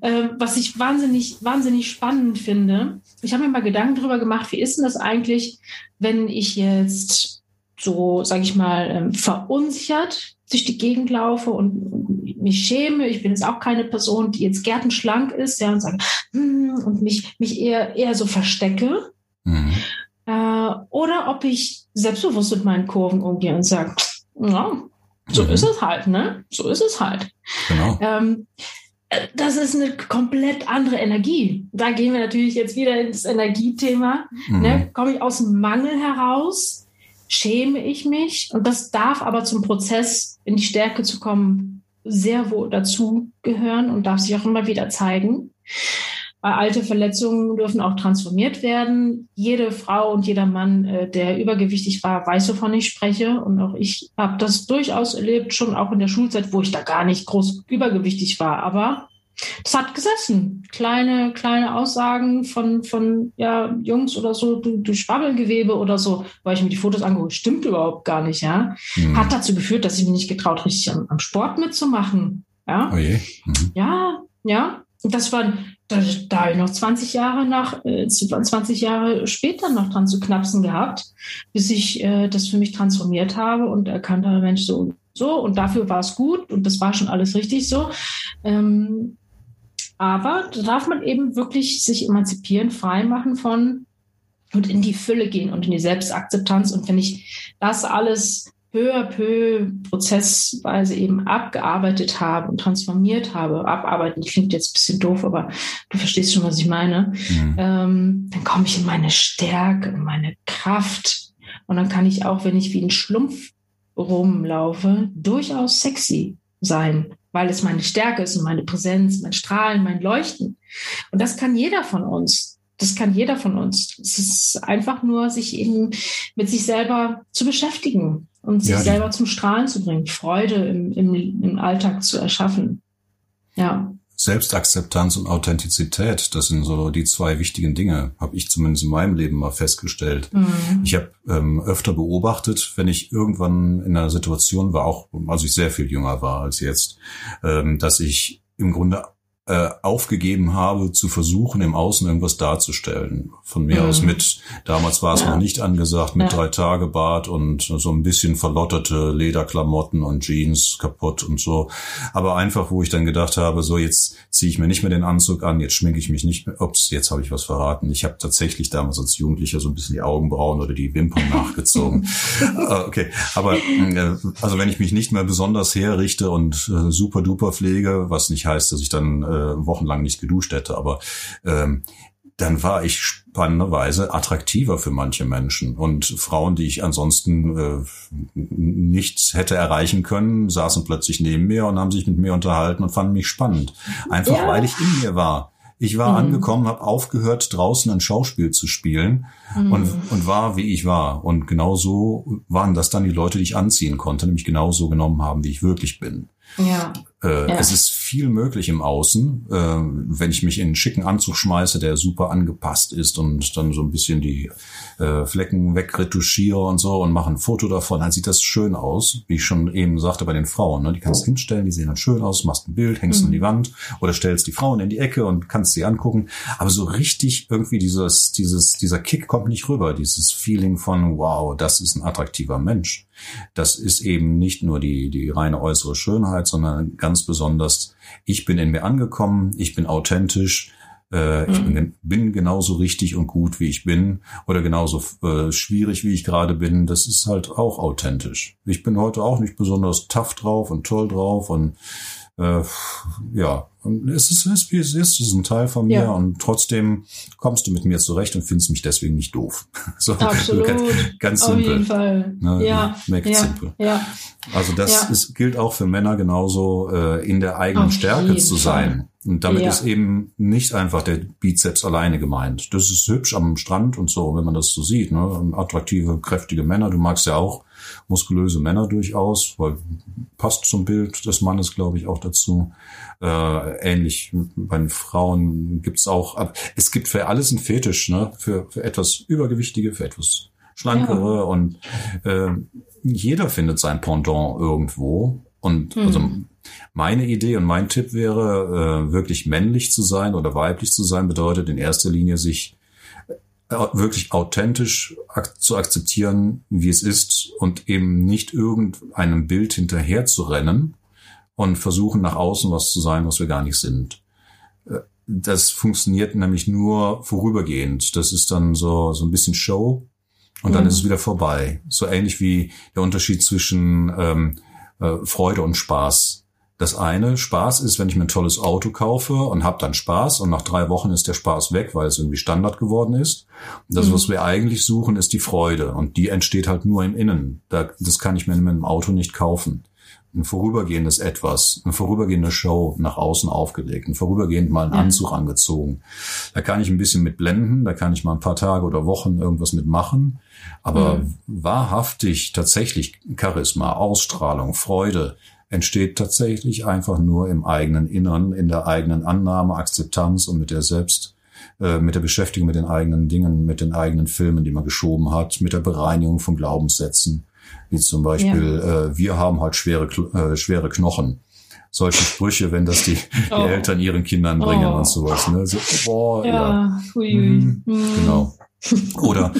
äh, was ich wahnsinnig, wahnsinnig spannend finde. Ich habe mir mal Gedanken darüber gemacht, wie ist denn das eigentlich, wenn ich jetzt so, sage ich mal, ähm, verunsichert durch die Gegend laufe und mich schäme. Ich bin jetzt auch keine Person, die jetzt gärtenschlank ist, ja, und sage, hm, und mich, mich eher, eher so verstecke. Mhm. Äh, oder ob ich selbstbewusst mit meinen Kurven umgehe und sage, ja, so mhm. ist es halt, ne? So ist es halt. Genau. Ähm, das ist eine komplett andere Energie. Da gehen wir natürlich jetzt wieder ins Energiethema. Mhm. Ne? Komme ich aus dem Mangel heraus, schäme ich mich. Und das darf aber zum Prozess in die Stärke zu kommen sehr wohl dazu gehören und darf sich auch immer wieder zeigen. Alte Verletzungen dürfen auch transformiert werden. Jede Frau und jeder Mann, äh, der übergewichtig war, weiß, wovon ich spreche. Und auch ich habe das durchaus erlebt, schon auch in der Schulzeit, wo ich da gar nicht groß übergewichtig war. Aber das hat gesessen. Kleine, kleine Aussagen von, von ja, Jungs oder so, du, du Schwabbelgewebe oder so, weil ich mir die Fotos angeguckt, stimmt überhaupt gar nicht, ja. Mhm. Hat dazu geführt, dass ich mich nicht getraut, richtig am, am Sport mitzumachen. Ja. Oh mhm. Ja, ja. Das war da, da habe ich noch 20 Jahre nach, äh, 20 Jahre später noch dran zu knapsen gehabt, bis ich äh, das für mich transformiert habe und erkannt habe, Mensch, so so und dafür war es gut und das war schon alles richtig so. Ähm, aber da darf man eben wirklich sich emanzipieren, frei machen von und in die Fülle gehen und in die Selbstakzeptanz. Und wenn ich das alles peu à peu prozessweise eben abgearbeitet habe und transformiert habe, abarbeiten klingt jetzt ein bisschen doof, aber du verstehst schon, was ich meine, mhm. ähm, dann komme ich in meine Stärke, in meine Kraft und dann kann ich auch, wenn ich wie ein Schlumpf rumlaufe, durchaus sexy sein, weil es meine Stärke ist und meine Präsenz, mein Strahlen, mein Leuchten. Und das kann jeder von uns. Das kann jeder von uns. Es ist einfach nur, sich eben mit sich selber zu beschäftigen und sich ja, selber zum Strahlen zu bringen, Freude im, im, im Alltag zu erschaffen. Ja. Selbstakzeptanz und Authentizität, das sind so die zwei wichtigen Dinge, habe ich zumindest in meinem Leben mal festgestellt. Mhm. Ich habe ähm, öfter beobachtet, wenn ich irgendwann in einer Situation war, auch als ich sehr viel jünger war als jetzt, ähm, dass ich im Grunde äh, aufgegeben habe, zu versuchen, im Außen irgendwas darzustellen. Von mir mhm. aus mit, damals war es ja. noch nicht angesagt, mit ja. drei Tage Bart und so ein bisschen verlotterte Lederklamotten und Jeans kaputt und so. Aber einfach, wo ich dann gedacht habe, so jetzt ziehe ich mir nicht mehr den Anzug an, jetzt schminke ich mich nicht mehr. Ups, jetzt habe ich was verraten. Ich habe tatsächlich damals als Jugendlicher so ein bisschen die Augenbrauen oder die Wimpern nachgezogen. uh, okay, aber äh, also wenn ich mich nicht mehr besonders herrichte und äh, super duper pflege, was nicht heißt, dass ich dann äh, wochenlang nicht geduscht hätte, aber ähm, dann war ich spannenderweise attraktiver für manche Menschen. Und Frauen, die ich ansonsten äh, nicht hätte erreichen können, saßen plötzlich neben mir und haben sich mit mir unterhalten und fanden mich spannend. Einfach ja. weil ich in mir war. Ich war mhm. angekommen, habe aufgehört, draußen ein Schauspiel zu spielen mhm. und, und war, wie ich war. Und genau so waren das dann die Leute, die ich anziehen konnte, nämlich genau so genommen haben, wie ich wirklich bin. Ja. Äh, ja. Es ist viel möglich im Außen, äh, wenn ich mich in einen schicken Anzug schmeiße, der super angepasst ist und dann so ein bisschen die äh, Flecken wegretuschiere und so und mache ein Foto davon, dann sieht das schön aus, wie ich schon eben sagte bei den Frauen. Ne? Die kannst du hinstellen, die sehen dann schön aus, machst ein Bild, hängst mhm. an die Wand oder stellst die Frauen in die Ecke und kannst sie angucken. Aber so richtig irgendwie dieses, dieses, dieser Kick kommt nicht rüber, dieses Feeling von, wow, das ist ein attraktiver Mensch. Das ist eben nicht nur die, die reine äußere Schönheit, sondern ganz besonders, ich bin in mir angekommen, ich bin authentisch, äh, ich mhm. bin, bin, genauso richtig und gut, wie ich bin, oder genauso äh, schwierig, wie ich gerade bin. Das ist halt auch authentisch. Ich bin heute auch nicht besonders tough drauf und toll drauf und äh, ja, und es ist, es ist, wie es ist, es ist ein Teil von mir ja. und trotzdem kommst du mit mir zurecht und findest mich deswegen nicht doof. so, Absolut. Ganz, ganz simpel. Auf jeden Fall. Ne? Ja. Make ja. simple. Ja. Also das ja. ist, gilt auch für Männer genauso, äh, in der eigenen Auf Stärke zu sein. Fall. Und damit ja. ist eben nicht einfach der Bizeps alleine gemeint. Das ist hübsch am Strand und so, wenn man das so sieht. Ne? Attraktive, kräftige Männer. Du magst ja auch muskulöse Männer durchaus, weil passt zum Bild des Mannes, glaube ich, auch dazu. Äh, ähnlich bei den Frauen gibt's auch, es gibt für alles ein Fetisch, ne? Für, für etwas Übergewichtige, für etwas Schlankere ja. und äh, jeder findet sein Pendant irgendwo. Und mhm. also meine Idee und mein Tipp wäre, äh, wirklich männlich zu sein oder weiblich zu sein, bedeutet in erster Linie sich wirklich authentisch ak zu akzeptieren, wie es ist und eben nicht irgendeinem Bild hinterher zu rennen und versuchen nach außen was zu sein, was wir gar nicht sind. Äh, das funktioniert nämlich nur vorübergehend. Das ist dann so, so ein bisschen Show und dann mhm. ist es wieder vorbei. So ähnlich wie der Unterschied zwischen ähm, äh, Freude und Spaß. Das eine, Spaß ist, wenn ich mir ein tolles Auto kaufe und habe dann Spaß und nach drei Wochen ist der Spaß weg, weil es irgendwie Standard geworden ist. Das, mhm. was wir eigentlich suchen, ist die Freude und die entsteht halt nur im Innen. das kann ich mir mit einem Auto nicht kaufen. Ein vorübergehendes Etwas, eine vorübergehende Show nach außen aufgelegt, ein vorübergehend mal einen ja. Anzug angezogen. Da kann ich ein bisschen mit blenden, da kann ich mal ein paar Tage oder Wochen irgendwas mitmachen. Aber mhm. wahrhaftig tatsächlich Charisma, Ausstrahlung, Freude, entsteht tatsächlich einfach nur im eigenen Innern, in der eigenen Annahme, Akzeptanz und mit der Selbst, äh, mit der Beschäftigung mit den eigenen Dingen, mit den eigenen Filmen, die man geschoben hat, mit der Bereinigung von Glaubenssätzen, wie zum Beispiel, ja. äh, wir haben halt schwere, äh, schwere Knochen. Solche Sprüche, wenn das die, die oh. Eltern ihren Kindern bringen oh. und sowas. Ne? So, boah, ja, ja. Mhm. Mhm. Genau. Oder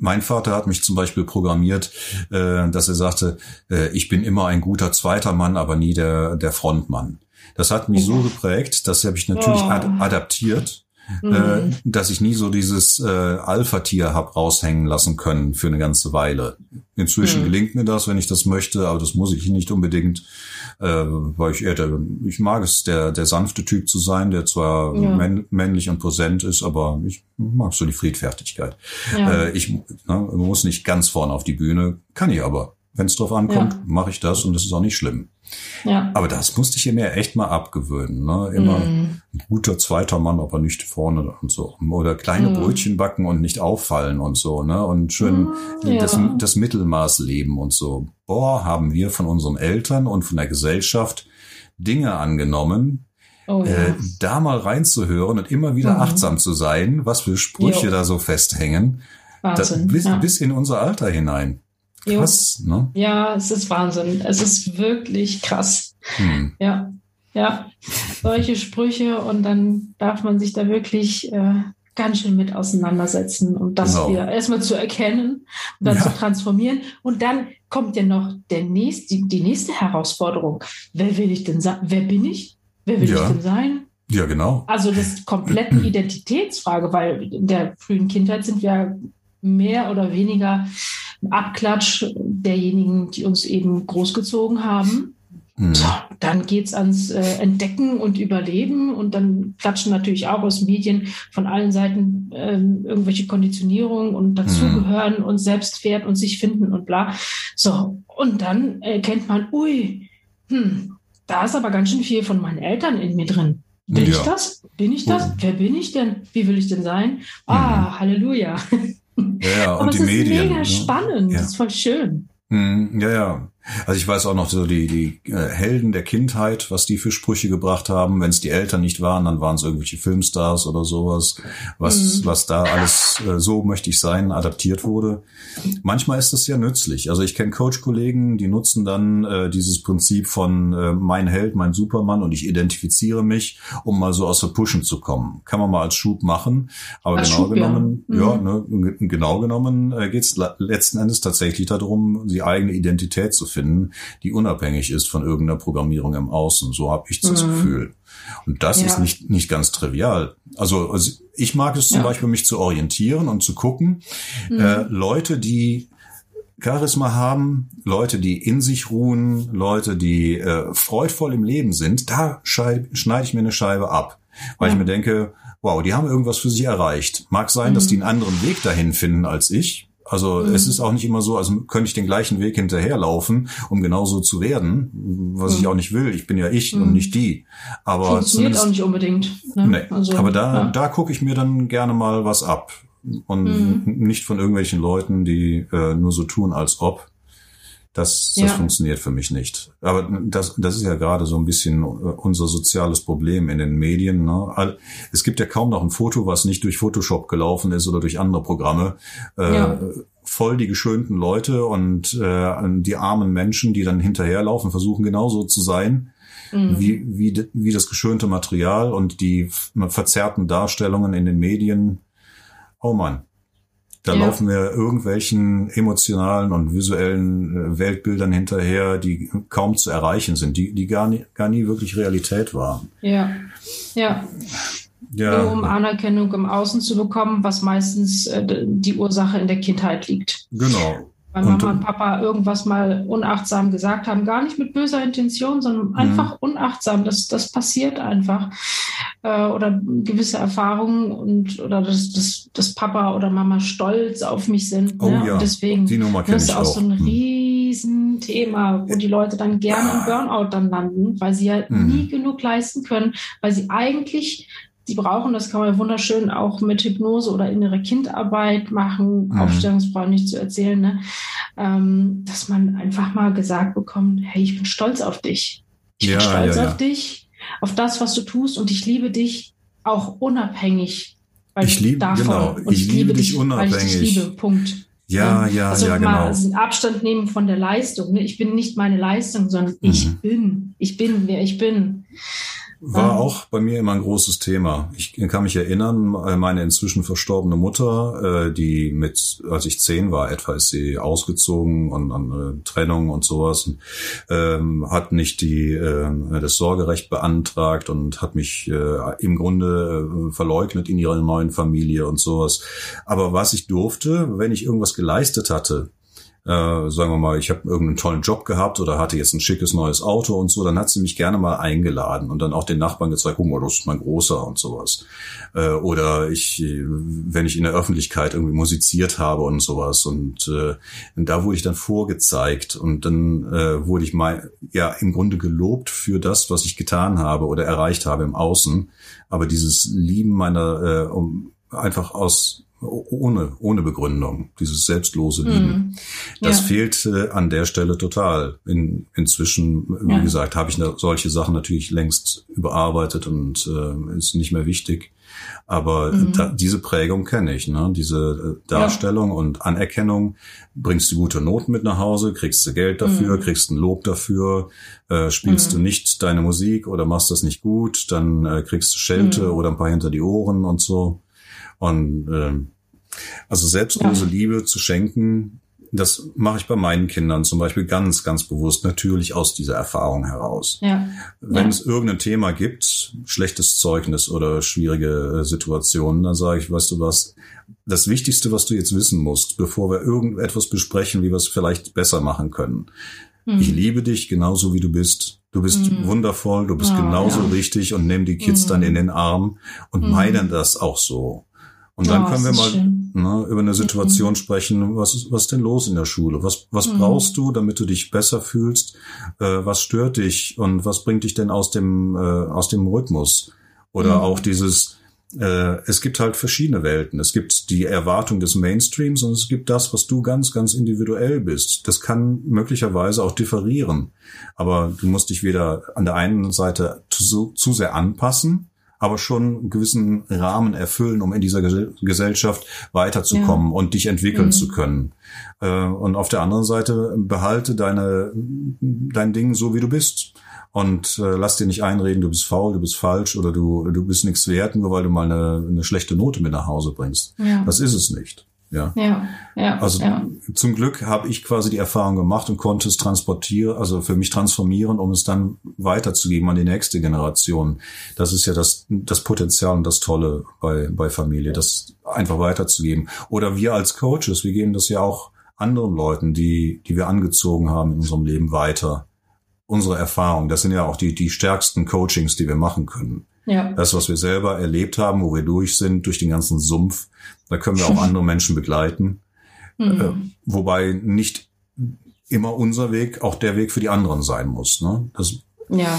mein Vater hat mich zum Beispiel programmiert, äh, dass er sagte, äh, ich bin immer ein guter zweiter Mann, aber nie der, der Frontmann. Das hat mich so mhm. geprägt, das habe ich natürlich oh. adaptiert äh, mhm. dass ich nie so dieses äh, Alpha-Tier hab raushängen lassen können für eine ganze Weile. Inzwischen mhm. gelingt mir das, wenn ich das möchte, aber das muss ich nicht unbedingt, äh, weil ich eher der, ich mag es, der, der sanfte Typ zu sein, der zwar ja. männ, männlich und präsent ist, aber ich mag so die Friedfertigkeit. Ja. Äh, ich ne, muss nicht ganz vorne auf die Bühne, kann ich aber. Wenn es drauf ankommt, ja. mache ich das und das ist auch nicht schlimm. Ja. Aber das musste ich mir echt mal abgewöhnen. Ne? Immer mm. ein guter zweiter Mann, aber nicht vorne und so. Oder kleine mm. Brötchen backen und nicht auffallen und so. Ne? Und schön mm, ja. das, das Mittelmaß leben und so. Boah, haben wir von unseren Eltern und von der Gesellschaft Dinge angenommen, Oh, ja. äh, da mal reinzuhören und immer wieder mhm. achtsam zu sein, was für Sprüche jo. da so festhängen. Wahnsinn, das, bis, ja. bis in unser Alter hinein. Krass, jo. ne? Ja, es ist Wahnsinn. Es ist wirklich krass. Hm. Ja, ja. Solche Sprüche und dann darf man sich da wirklich äh, ganz schön mit auseinandersetzen und das genau. wieder erstmal zu erkennen und dann ja. zu transformieren. Und dann kommt ja noch der nächste, die, die nächste Herausforderung. Wer will ich denn sein? Wer bin ich? Wer will ja. ich denn sein? Ja, genau. Also das ist komplett eine Identitätsfrage, weil in der frühen Kindheit sind wir mehr oder weniger Abklatsch derjenigen, die uns eben großgezogen haben. Mhm. So, dann geht's ans äh, Entdecken und Überleben und dann klatschen natürlich auch aus Medien von allen Seiten äh, irgendwelche Konditionierungen und dazugehören mhm. und Selbstwert und sich finden und bla. So, und dann erkennt man, ui, hm, da ist aber ganz schön viel von meinen Eltern in mir drin. Bin ja. ich das? Bin ich das? Wer bin ich denn? Wie will ich denn sein? Ah, mhm. Halleluja. Ja, und die Medien. Das ist mega ne? spannend. Ja. Das ist voll schön. Mhm, ja, ja. Also ich weiß auch noch so die, die äh, Helden der Kindheit, was die für Sprüche gebracht haben. Wenn es die Eltern nicht waren, dann waren es irgendwelche Filmstars oder sowas, was, mhm. was da alles äh, so möchte ich sein, adaptiert wurde. Manchmal ist das ja nützlich. Also ich kenne Coach-Kollegen, die nutzen dann äh, dieses Prinzip von äh, mein Held, mein Supermann und ich identifiziere mich, um mal so aus der Pushen zu kommen. Kann man mal als Schub machen, aber als genau Schub, genommen, ja, mhm. ja ne, genau genommen äh, geht es letzten Endes tatsächlich darum, die eigene Identität zu finden, die unabhängig ist von irgendeiner Programmierung im Außen. So habe ich das mhm. Gefühl. Und das ja. ist nicht, nicht ganz trivial. Also, also ich mag es zum ja. Beispiel, mich zu orientieren und zu gucken, mhm. äh, Leute, die Charisma haben, Leute, die in sich ruhen, Leute, die äh, freudvoll im Leben sind, da schneide ich mir eine Scheibe ab. Weil ja. ich mir denke, wow, die haben irgendwas für sich erreicht. Mag sein, mhm. dass die einen anderen Weg dahin finden als ich. Also mhm. es ist auch nicht immer so, also könnte ich den gleichen Weg hinterherlaufen, um genauso zu werden, was mhm. ich auch nicht will. Ich bin ja ich mhm. und nicht die. Aber Funktioniert auch nicht unbedingt. Ne? Nee. Also, aber da, ja. da gucke ich mir dann gerne mal was ab. Und mhm. nicht von irgendwelchen Leuten, die äh, nur so tun, als ob. Das, das ja. funktioniert für mich nicht. Aber das, das ist ja gerade so ein bisschen äh, unser soziales Problem in den Medien. Ne? Es gibt ja kaum noch ein Foto, was nicht durch Photoshop gelaufen ist oder durch andere Programme. Äh, ja. Voll die geschönten Leute und äh, die armen Menschen, die dann hinterherlaufen, versuchen genauso zu sein. Mhm. Wie, wie, wie das geschönte Material und die verzerrten Darstellungen in den Medien. Oh man, da ja. laufen wir irgendwelchen emotionalen und visuellen äh, Weltbildern hinterher, die kaum zu erreichen sind, die, die gar, nie, gar nie wirklich Realität waren. Ja, ja. Ja. Nur um Anerkennung im Außen zu bekommen, was meistens äh, die Ursache in der Kindheit liegt. Genau weil Mama und, Papa irgendwas mal unachtsam gesagt haben, gar nicht mit böser Intention, sondern mhm. einfach unachtsam. Das, das passiert einfach. Äh, oder gewisse Erfahrungen und oder dass, dass, dass Papa oder Mama stolz auf mich sind. Oh ne? ja, und deswegen die Nummer das ist auch so ein mhm. Riesenthema, wo die Leute dann gerne im Burnout dann landen, weil sie ja mhm. nie genug leisten können, weil sie eigentlich die brauchen, das kann man wunderschön auch mit Hypnose oder innere Kindarbeit machen, mhm. Aufstellungsbrauch nicht zu erzählen, ne? ähm, dass man einfach mal gesagt bekommt, hey, ich bin stolz auf dich. Ich ja, bin stolz ja, ja. auf dich, auf das, was du tust und ich liebe dich auch unabhängig weil ich liebe, davon. Genau, und ich, ich liebe dich unabhängig. Weil ich dich liebe, Punkt. Ja, ja, also ja, genau. Also einen Abstand nehmen von der Leistung. Ne? Ich bin nicht meine Leistung, sondern mhm. ich bin. Ich bin, wer ich bin. War auch bei mir immer ein großes Thema. Ich kann mich erinnern, meine inzwischen verstorbene Mutter, äh, die mit, als ich zehn war etwa, ist sie ausgezogen und an äh, Trennung und sowas, ähm, hat nicht die, äh, das Sorgerecht beantragt und hat mich äh, im Grunde äh, verleugnet in ihrer neuen Familie und sowas. Aber was ich durfte, wenn ich irgendwas geleistet hatte, äh, sagen wir mal, ich habe irgendeinen tollen Job gehabt oder hatte jetzt ein schickes neues Auto und so, dann hat sie mich gerne mal eingeladen und dann auch den Nachbarn gezeigt, guck mal, das ist mein Großer und sowas. Äh, oder ich, wenn ich in der Öffentlichkeit irgendwie musiziert habe und sowas und, äh, und da wurde ich dann vorgezeigt und dann äh, wurde ich mal ja im Grunde gelobt für das, was ich getan habe oder erreicht habe im Außen. Aber dieses Lieben meiner, äh, um einfach aus ohne, ohne Begründung, dieses selbstlose Lieben. Mm. Das ja. fehlt äh, an der Stelle total. In, inzwischen, wie ja. gesagt, habe ich solche Sachen natürlich längst überarbeitet und äh, ist nicht mehr wichtig. Aber mhm. da, diese Prägung kenne ich, ne? diese äh, Darstellung ja. und Anerkennung. Bringst du gute Noten mit nach Hause, kriegst du Geld dafür, mhm. kriegst ein Lob dafür. Äh, spielst mhm. du nicht deine Musik oder machst das nicht gut, dann äh, kriegst du Schelte mhm. oder ein paar hinter die Ohren und so. Und äh, also selbstlose ja. Liebe zu schenken, das mache ich bei meinen Kindern zum Beispiel ganz, ganz bewusst, natürlich aus dieser Erfahrung heraus. Ja. Wenn ja. es irgendein Thema gibt, schlechtes Zeugnis oder schwierige äh, Situationen, dann sage ich, weißt du was, das Wichtigste, was du jetzt wissen musst, bevor wir irgendetwas besprechen, wie wir es vielleicht besser machen können. Mhm. Ich liebe dich genauso wie du bist. Du bist mhm. wundervoll, du bist oh, genauso ja. richtig und nimm die Kids mhm. dann in den Arm und mhm. meinen das auch so. Und dann oh, können wir mal ne, über eine Situation mhm. sprechen, was ist, was denn los in der Schule? Was, was mhm. brauchst du, damit du dich besser fühlst? Äh, was stört dich und was bringt dich denn aus dem, äh, aus dem Rhythmus? Oder mhm. auch dieses, äh, es gibt halt verschiedene Welten. Es gibt die Erwartung des Mainstreams und es gibt das, was du ganz, ganz individuell bist. Das kann möglicherweise auch differieren. Aber du musst dich weder an der einen Seite zu, zu sehr anpassen, aber schon einen gewissen Rahmen erfüllen, um in dieser Gesellschaft weiterzukommen ja. und dich entwickeln mhm. zu können. Äh, und auf der anderen Seite behalte deine, dein Ding so, wie du bist. Und äh, lass dir nicht einreden, du bist faul, du bist falsch oder du, du bist nichts wert, nur weil du mal eine, eine schlechte Note mit nach Hause bringst. Ja. Das ist es nicht. Ja. ja, ja also ja. zum Glück habe ich quasi die Erfahrung gemacht und konnte es transportieren, also für mich transformieren, um es dann weiterzugeben an die nächste Generation. Das ist ja das, das Potenzial und das Tolle bei, bei Familie, das einfach weiterzugeben. Oder wir als Coaches, wir geben das ja auch anderen Leuten, die, die wir angezogen haben in unserem Leben weiter. Unsere Erfahrung, das sind ja auch die, die stärksten Coachings, die wir machen können. Ja. Das, was wir selber erlebt haben, wo wir durch sind, durch den ganzen Sumpf, da können wir auch andere Menschen begleiten. Mhm. Äh, wobei nicht immer unser Weg auch der Weg für die anderen sein muss. Ne? Das, ja.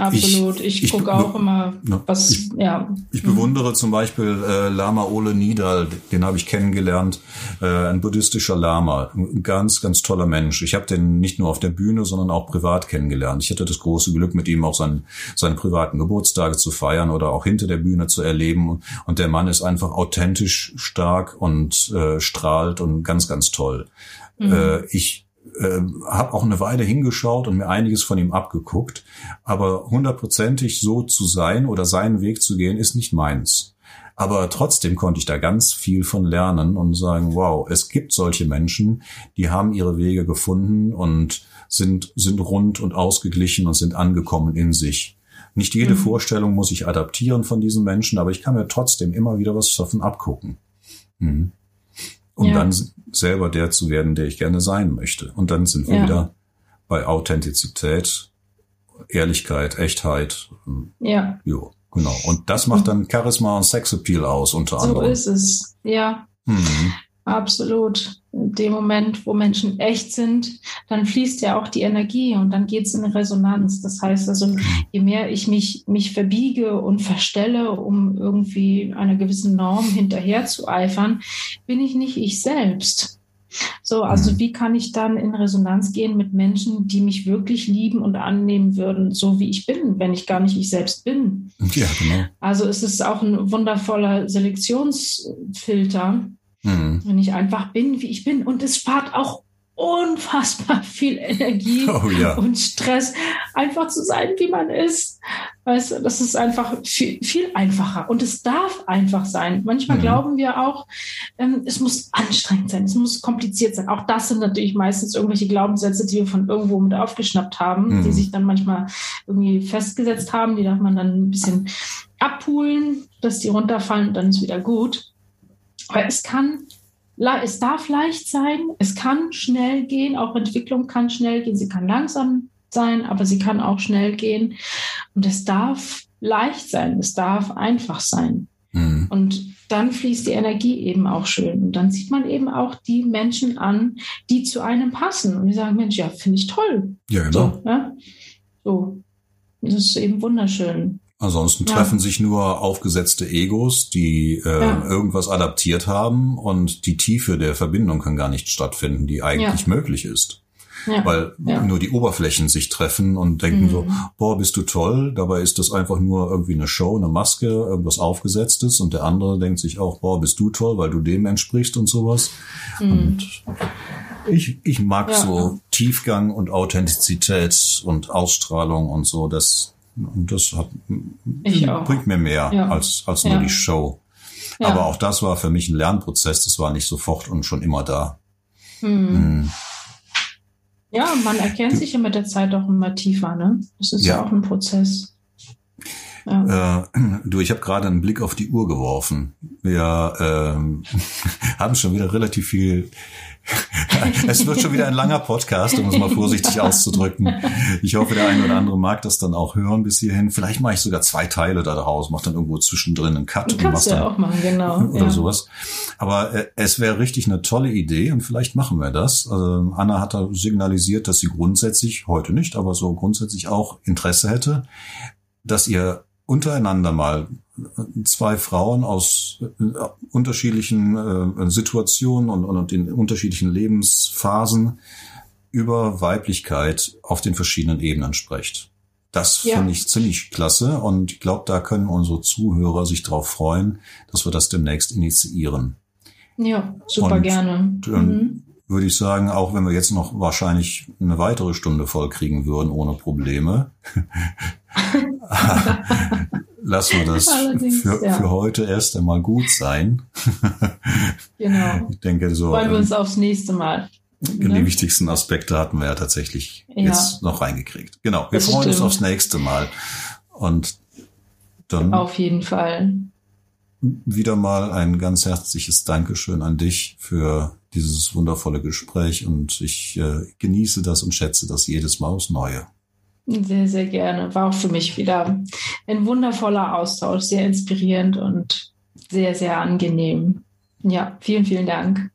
Absolut. Ich, ich gucke auch immer, was, ich, ja. Ich bewundere zum Beispiel äh, Lama Ole Nidal, den habe ich kennengelernt, äh, ein buddhistischer Lama, ein ganz, ganz toller Mensch. Ich habe den nicht nur auf der Bühne, sondern auch privat kennengelernt. Ich hatte das große Glück, mit ihm auch seinen, seine privaten Geburtstage zu feiern oder auch hinter der Bühne zu erleben. Und der Mann ist einfach authentisch stark und äh, strahlt und ganz, ganz toll. Mhm. Äh, ich äh, habe auch eine Weile hingeschaut und mir einiges von ihm abgeguckt, aber hundertprozentig so zu sein oder seinen Weg zu gehen, ist nicht meins. Aber trotzdem konnte ich da ganz viel von lernen und sagen, wow, es gibt solche Menschen, die haben ihre Wege gefunden und sind, sind rund und ausgeglichen und sind angekommen in sich. Nicht jede mhm. Vorstellung muss ich adaptieren von diesen Menschen, aber ich kann mir trotzdem immer wieder was davon abgucken. Mhm um ja. dann selber der zu werden, der ich gerne sein möchte. Und dann sind wir ja. wieder bei Authentizität, Ehrlichkeit, Echtheit. Ja. Jo, genau. Und das macht dann Charisma und Sexappeal aus, unter so anderem. So ist es, ja. Mhm. Absolut. In dem Moment, wo Menschen echt sind, dann fließt ja auch die Energie und dann geht es in Resonanz. Das heißt also, je mehr ich mich, mich verbiege und verstelle, um irgendwie einer gewissen Norm hinterher zu eifern, bin ich nicht ich selbst. So, also mhm. wie kann ich dann in Resonanz gehen mit Menschen, die mich wirklich lieben und annehmen würden, so wie ich bin, wenn ich gar nicht ich selbst bin? Ja, genau. Also es ist auch ein wundervoller Selektionsfilter, Mhm. Wenn ich einfach bin, wie ich bin. Und es spart auch unfassbar viel Energie oh, ja. und Stress, einfach zu sein, wie man ist. Weißt du, das ist einfach viel, viel einfacher. Und es darf einfach sein. Manchmal mhm. glauben wir auch, ähm, es muss anstrengend sein, es muss kompliziert sein. Auch das sind natürlich meistens irgendwelche Glaubenssätze, die wir von irgendwo mit aufgeschnappt haben, mhm. die sich dann manchmal irgendwie festgesetzt haben. Die darf man dann ein bisschen abpulen, dass die runterfallen und dann ist wieder gut. Aber es kann, es darf leicht sein, es kann schnell gehen, auch Entwicklung kann schnell gehen, sie kann langsam sein, aber sie kann auch schnell gehen. Und es darf leicht sein, es darf einfach sein. Mhm. Und dann fließt die Energie eben auch schön. Und dann sieht man eben auch die Menschen an, die zu einem passen. Und die sagen, Mensch, ja, finde ich toll. Ja, genau. So, ja? so. Das ist eben wunderschön. Ansonsten ja. treffen sich nur aufgesetzte Egos, die äh, ja. irgendwas adaptiert haben und die Tiefe der Verbindung kann gar nicht stattfinden, die eigentlich ja. möglich ist. Weil nur die Oberflächen sich treffen und denken mhm. so, boah, bist du toll. Dabei ist das einfach nur irgendwie eine Show, eine Maske, irgendwas aufgesetztes und der andere denkt sich auch, boah, bist du toll, weil du dem entsprichst und sowas. Mhm. Und ich, ich mag so Tiefgang und Authentizität und Ausstrahlung und so. Das und das hat, bringt mir mehr ja. als, als nur die Show. Aber auch das war für mich ein Lernprozess. Das war nicht sofort und schon immer da. Hm. Hm. Ja, man erkennt sich ja mit der Zeit auch immer tiefer. Ne? Das ist ja, auch ein Prozess. Ja. Äh, du, ich habe gerade einen Blick auf die Uhr geworfen. Wir ähm, haben schon wieder relativ viel es wird schon wieder ein langer Podcast, um es mal vorsichtig auszudrücken. Ich hoffe, der eine oder andere mag das dann auch hören bis hierhin. Vielleicht mache ich sogar zwei Teile daraus, mache dann irgendwo zwischendrin einen Cut. Kannst du ja auch machen, genau. Oder ja. sowas. Aber äh, es wäre richtig eine tolle Idee und vielleicht machen wir das. Also Anna hat da signalisiert, dass sie grundsätzlich, heute nicht, aber so grundsätzlich auch Interesse hätte, dass ihr untereinander mal zwei Frauen aus äh, unterschiedlichen äh, Situationen und, und in unterschiedlichen Lebensphasen über Weiblichkeit auf den verschiedenen Ebenen spricht. Das ja. finde ich ziemlich klasse und ich glaube, da können unsere Zuhörer sich darauf freuen, dass wir das demnächst initiieren. Ja, super und gerne. Dann mhm. Würde ich sagen, auch wenn wir jetzt noch wahrscheinlich eine weitere Stunde voll kriegen würden ohne Probleme, lassen wir das für, ja. für heute erst einmal gut sein. genau. Ich denke so. Freuen wir uns aufs nächste Mal. Die ne? wichtigsten Aspekte hatten wir ja tatsächlich ja. jetzt noch reingekriegt. Genau. Wir das freuen stimmt. uns aufs nächste Mal. Und dann. Auf jeden Fall. Wieder mal ein ganz herzliches Dankeschön an dich für dieses wundervolle Gespräch und ich äh, genieße das und schätze das jedes Mal aufs Neue. Sehr, sehr gerne. War auch für mich wieder ein wundervoller Austausch, sehr inspirierend und sehr, sehr angenehm. Ja, vielen, vielen Dank.